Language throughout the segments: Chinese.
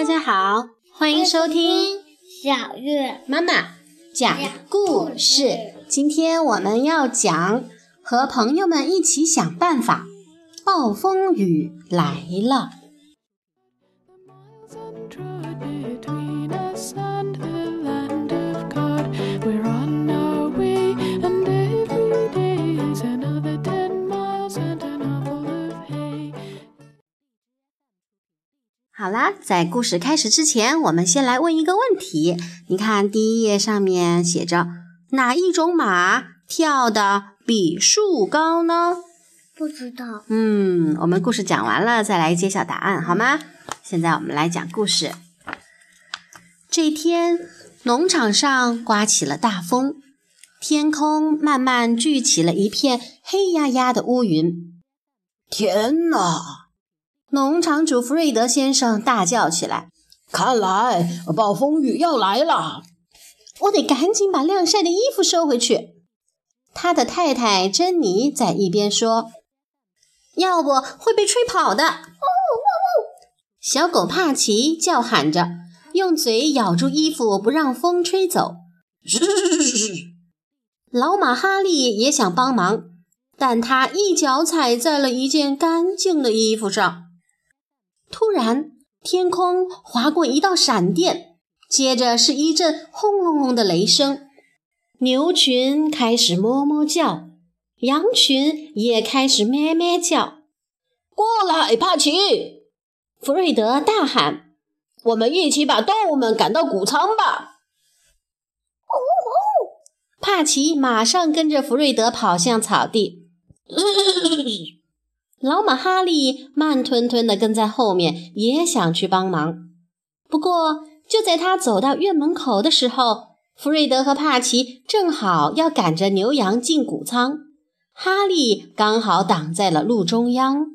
大家好，欢迎收听小月妈妈讲故事。今天我们要讲和朋友们一起想办法。暴风雨来了。在故事开始之前，我们先来问一个问题。你看第一页上面写着哪一种马跳的比树高呢？不知道。嗯，我们故事讲完了，再来揭晓答案好吗？现在我们来讲故事。这天，农场上刮起了大风，天空慢慢聚起了一片黑压压的乌云。天哪！农场主弗瑞德先生大叫起来：“看来暴风雨要来了！我得赶紧把晾晒的衣服收回去。”他的太太珍妮在一边说：“要不会被吹跑的。”小狗帕奇叫喊着，用嘴咬住衣服不让风吹走。老马哈利也想帮忙，但他一脚踩在了一件干净的衣服上。突然，天空划过一道闪电，接着是一阵轰隆隆的雷声。牛群开始哞哞叫，羊群也开始咩咩叫。过来，帕奇！弗瑞德大喊：“我们一起把动物们赶到谷仓吧！”呜呜！帕奇马上跟着弗瑞德跑向草地。老马哈利慢吞吞地跟在后面，也想去帮忙。不过，就在他走到院门口的时候，弗瑞德和帕奇正好要赶着牛羊进谷仓，哈利刚好挡在了路中央。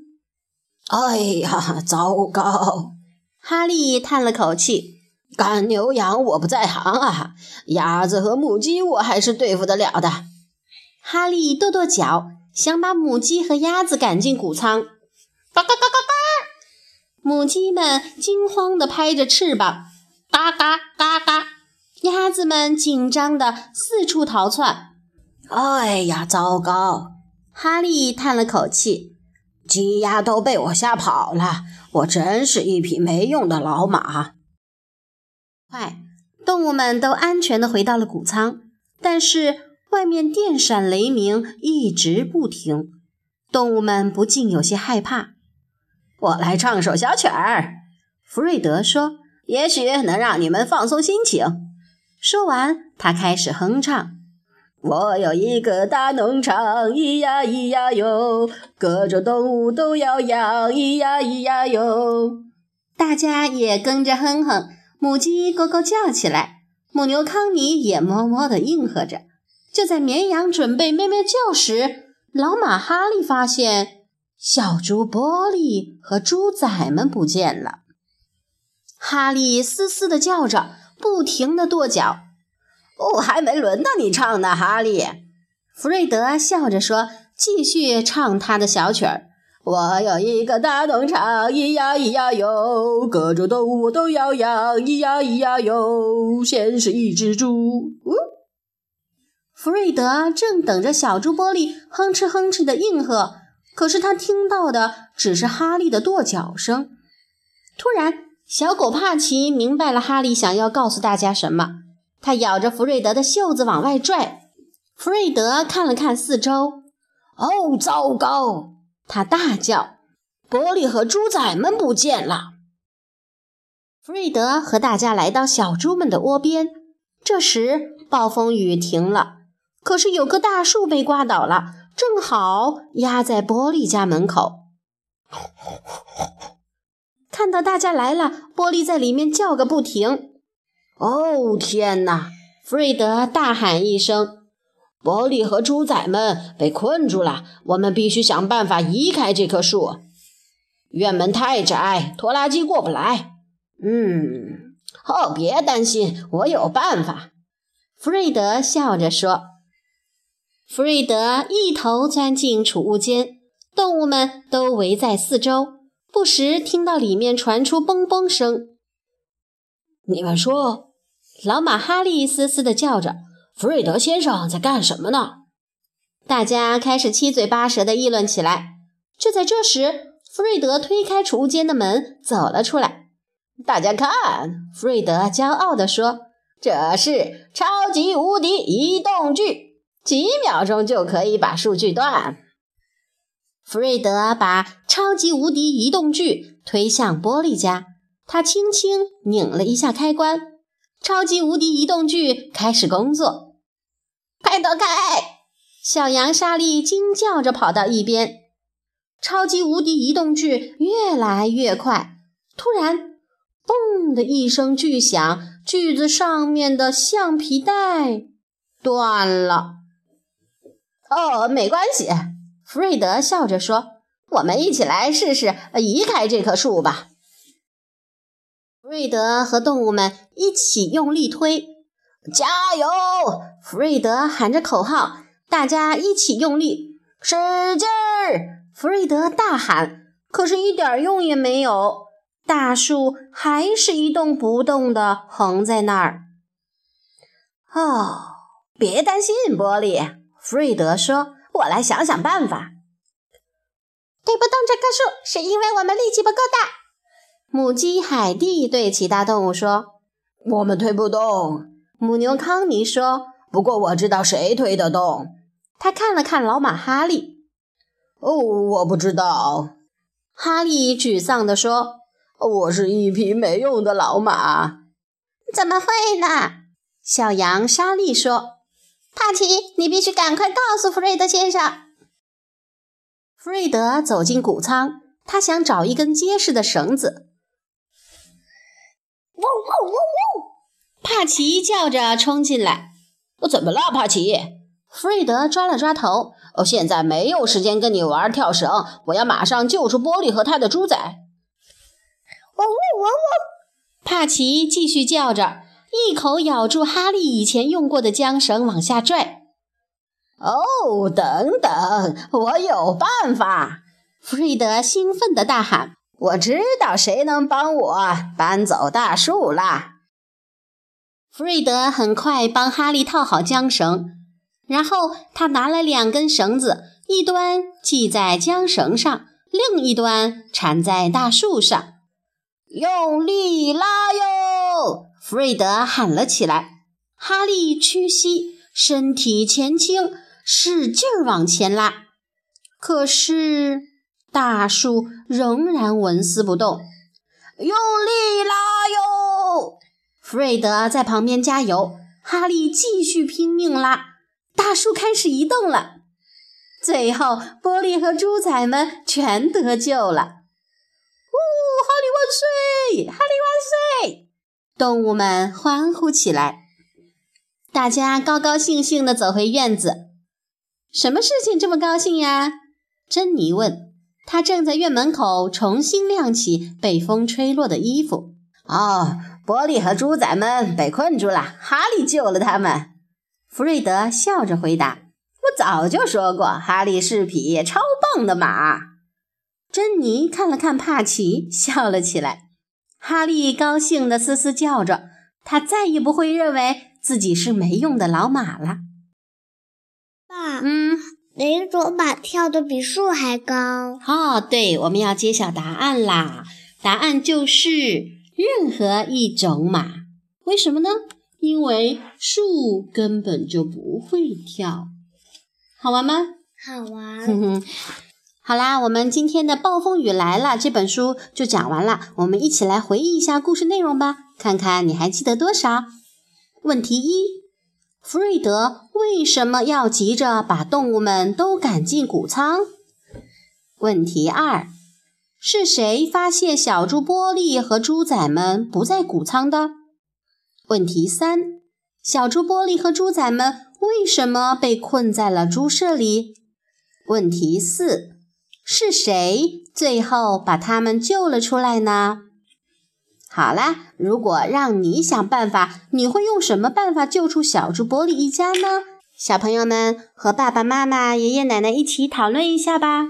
哎呀，糟糕！哈利叹了口气：“赶牛羊我不在行啊，鸭子和母鸡我还是对付得了的。”哈利跺跺脚。想把母鸡和鸭子赶进谷仓，嘎嘎嘎嘎嘎！母鸡们惊慌地拍着翅膀，嘎嘎嘎嘎！鸭子们紧张地四处逃窜。哎呀，糟糕！哈利叹了口气，鸡鸭都被我吓跑了，我真是一匹没用的老马。快，动物们都安全地回到了谷仓，但是。外面电闪雷鸣，一直不停，动物们不禁有些害怕。我来唱首小曲儿，弗瑞德说：“也许能让你们放松心情。”说完，他开始哼唱：“我有一个大农场，咿呀咿呀哟，各种动物都要养，咿呀咿呀哟。”大家也跟着哼哼，母鸡咯咯叫起来，母牛康妮也哞哞地应和着。就在绵羊准备咩咩叫时，老马哈利发现小猪波利和猪仔们不见了。哈利嘶嘶地叫着，不停地跺脚。哦，还没轮到你唱呢，哈利。弗瑞德笑着说，继续唱他的小曲儿。我有一个大农场，咿呀咿呀哟，各种动物都要养，咿呀咿呀哟。先是一只猪，呜。弗瑞德正等着小猪波利哼哧哼哧的应和，可是他听到的只是哈利的跺脚声。突然，小狗帕奇明白了哈利想要告诉大家什么，他咬着弗瑞德的袖子往外拽。弗瑞德看了看四周，哦，糟糕！他大叫：“波利和猪仔们不见了！”弗瑞德和大家来到小猪们的窝边，这时暴风雨停了。可是有棵大树被刮倒了，正好压在玻璃家门口。看到大家来了，玻璃在里面叫个不停。哦天哪！弗瑞德大喊一声：“玻璃和猪仔们被困住了，我们必须想办法移开这棵树。院门太窄，拖拉机过不来。”嗯，哦，别担心，我有办法。”弗瑞德笑着说。弗瑞德一头钻进储物间，动物们都围在四周，不时听到里面传出嘣嘣声。你们说，老马哈利嘶嘶地叫着：“弗瑞德先生在干什么呢？”大家开始七嘴八舌地议论起来。就在这时，弗瑞德推开储物间的门，走了出来。大家看，弗瑞德骄傲地说：“这是超级无敌移动锯，几秒钟就可以把数据断。”弗瑞德把超级无敌移动锯推向玻璃家，他轻轻拧了一下开关，超级无敌移动锯开始工作。快躲开！小羊莎莉惊叫着跑到一边。超级无敌移动锯越来越快，突然，嘣的一声巨响，锯子上面的橡皮带断了。哦，没关系，弗瑞德笑着说：“我们一起来试试移开这棵树吧。”弗瑞德和动物们一起用力推，加油！弗瑞德喊着口号，大家一起用力，使劲儿！弗瑞德大喊，可是一点用也没有，大树还是一动不动地横在那儿。哦，别担心，玻璃，弗瑞德说：“我来想想办法。”推不动这棵树，是因为我们力气不够大。母鸡海蒂对其他动物说：“我们推不动。”母牛康妮说：“不过我知道谁推得动。”他看了看老马哈利。哦，我不知道。哈利沮丧地说：“我是一匹没用的老马。”怎么会呢？小羊莎莉说：“帕奇，你必须赶快告诉弗瑞德先生。”弗瑞德走进谷仓，他想找一根结实的绳子。汪汪汪汪！帕奇叫着冲进来：“我怎么了，帕奇？”弗瑞德抓了抓头。哦，现在没有时间跟你玩跳绳，我要马上救出玻璃和他的猪仔。汪汪汪汪！帕奇继续叫着，一口咬住哈利以前用过的缰绳，往下拽。哦，等等，我有办法！弗瑞德兴奋地大喊：“我知道谁能帮我搬走大树啦！”弗瑞德很快帮哈利套好缰绳。然后他拿了两根绳子，一端系在缰绳上，另一端缠在大树上。用力拉哟！弗瑞德喊了起来。哈利屈膝，身体前倾，使劲儿往前拉。可是大树仍然纹丝不动。用力拉哟！弗瑞德在旁边加油。哈利继续拼命拉。大树开始移动了，最后波利和猪仔们全得救了。呜，哈利万岁！哈利万岁！动物们欢呼起来。大家高高兴兴地走回院子。什么事情这么高兴呀？珍妮问。她正在院门口重新晾起被风吹落的衣服。哦，波利和猪仔们被困住了，哈利救了他们。弗瑞德笑着回答：“我早就说过，哈利是匹超棒的马。”珍妮看了看帕奇，笑了起来。哈利高兴地嘶嘶叫着，他再也不会认为自己是没用的老马了。爸，嗯，哪种马跳得比树还高？哦，对，我们要揭晓答案啦！答案就是任何一种马。为什么呢？因为树根本就不会跳，好玩吗？好玩。好啦，我们今天的《暴风雨来了》这本书就讲完了。我们一起来回忆一下故事内容吧，看看你还记得多少？问题一：弗瑞德为什么要急着把动物们都赶进谷仓？问题二：是谁发现小猪波利和猪仔们不在谷仓的？问题三：小猪波利和猪仔们为什么被困在了猪舍里？问题四：是谁最后把他们救了出来呢？好啦，如果让你想办法，你会用什么办法救出小猪波利一家呢？小朋友们和爸爸妈妈、爷爷奶奶一起讨论一下吧。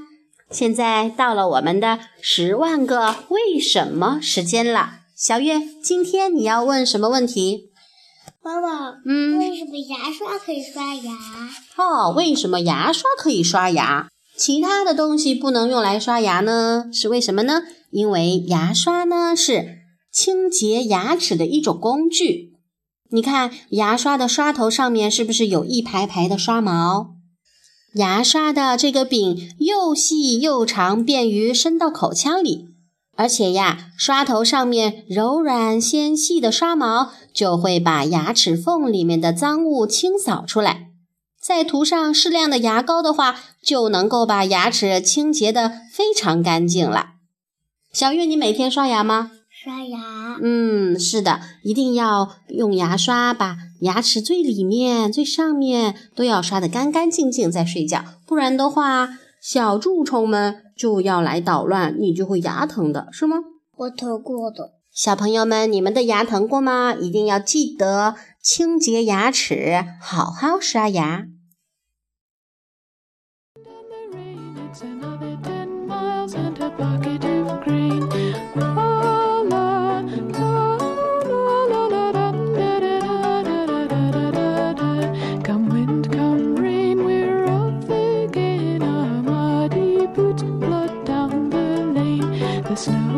现在到了我们的十万个为什么时间了。小月，今天你要问什么问题？妈妈，嗯，为什么牙刷可以刷牙？哦，为什么牙刷可以刷牙，其他的东西不能用来刷牙呢？是为什么呢？因为牙刷呢是清洁牙齿的一种工具。你看，牙刷的刷头上面是不是有一排排的刷毛？牙刷的这个柄又细又长，便于伸到口腔里。而且呀，刷头上面柔软纤细的刷毛就会把牙齿缝里面的脏物清扫出来。再涂上适量的牙膏的话，就能够把牙齿清洁的非常干净了。小月，你每天刷牙吗？刷牙。嗯，是的，一定要用牙刷把牙齿最里面、最上面都要刷得干干净净再睡觉，不然的话。小蛀虫们就要来捣乱，你就会牙疼的，是吗？我疼过的。小朋友们，你们的牙疼过吗？一定要记得清洁牙齿，好好刷牙。snow.